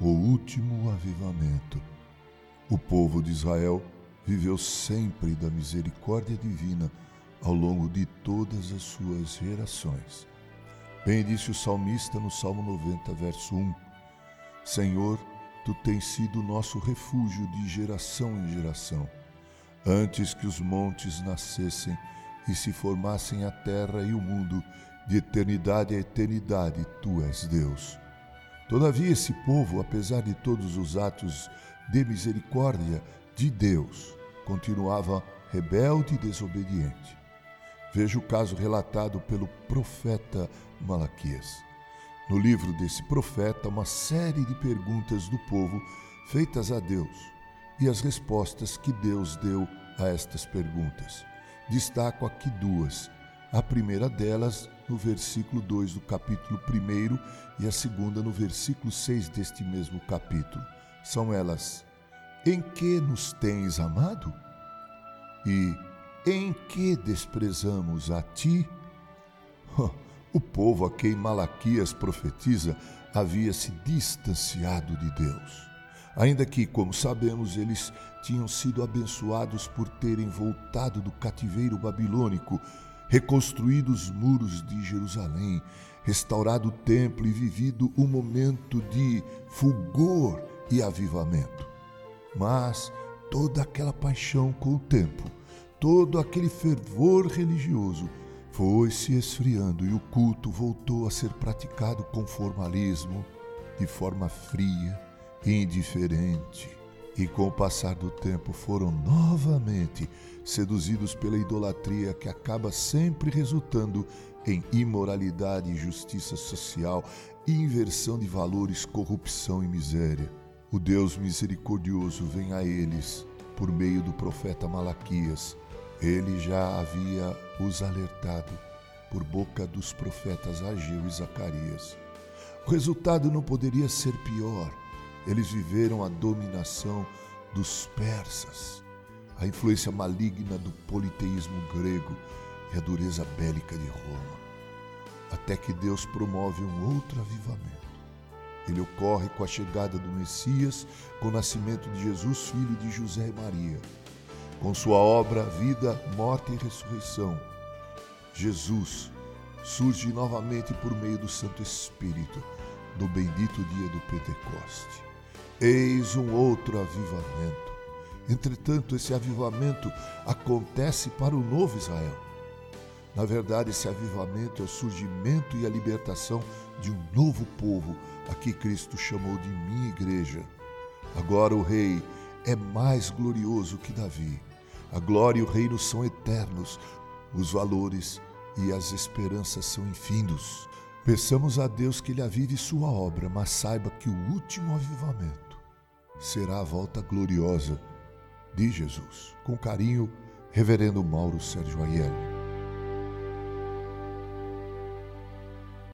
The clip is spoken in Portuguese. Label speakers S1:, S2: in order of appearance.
S1: o último avivamento. O povo de Israel viveu sempre da misericórdia divina ao longo de todas as suas gerações. Bem disse o salmista no Salmo 90, verso 1: Senhor, tu tens sido nosso refúgio de geração em geração. Antes que os montes nascessem e se formassem a terra e o mundo, de eternidade a eternidade, tu és Deus. Todavia, esse povo, apesar de todos os atos de misericórdia de Deus, continuava rebelde e desobediente. Veja o caso relatado pelo profeta Malaquias. No livro desse profeta, uma série de perguntas do povo feitas a Deus e as respostas que Deus deu a estas perguntas. Destaco aqui duas. A primeira delas no versículo 2 do capítulo 1 e a segunda no versículo 6 deste mesmo capítulo. São elas: Em que nos tens amado? E em que desprezamos a ti? O povo a quem Malaquias profetiza havia se distanciado de Deus. Ainda que, como sabemos, eles tinham sido abençoados por terem voltado do cativeiro babilônico, reconstruído os muros de Jerusalém, restaurado o templo e vivido um momento de fulgor e avivamento. Mas toda aquela paixão com o tempo todo aquele fervor religioso foi se esfriando e o culto voltou a ser praticado com formalismo, de forma fria e indiferente. E com o passar do tempo foram novamente seduzidos pela idolatria que acaba sempre resultando em imoralidade e justiça social, inversão de valores, corrupção e miséria. O Deus misericordioso vem a eles por meio do profeta Malaquias ele já havia os alertado por boca dos profetas Ageu e Zacarias. O resultado não poderia ser pior. Eles viveram a dominação dos persas, a influência maligna do politeísmo grego e a dureza bélica de Roma. Até que Deus promove um outro avivamento. Ele ocorre com a chegada do Messias, com o nascimento de Jesus, filho de José e Maria com sua obra, vida, morte e ressurreição, Jesus surge novamente por meio do Santo Espírito, do bendito dia do Pentecoste. Eis um outro avivamento. Entretanto, esse avivamento acontece para o novo Israel. Na verdade, esse avivamento é o surgimento e a libertação de um novo povo, a que Cristo chamou de minha igreja. Agora o Rei é mais glorioso que Davi a glória e o reino são eternos, os valores e as esperanças são infindos. Peçamos a Deus que Ele avive sua obra, mas saiba que o último avivamento será a volta gloriosa de Jesus. Com carinho, Reverendo Mauro Sérgio Aiello.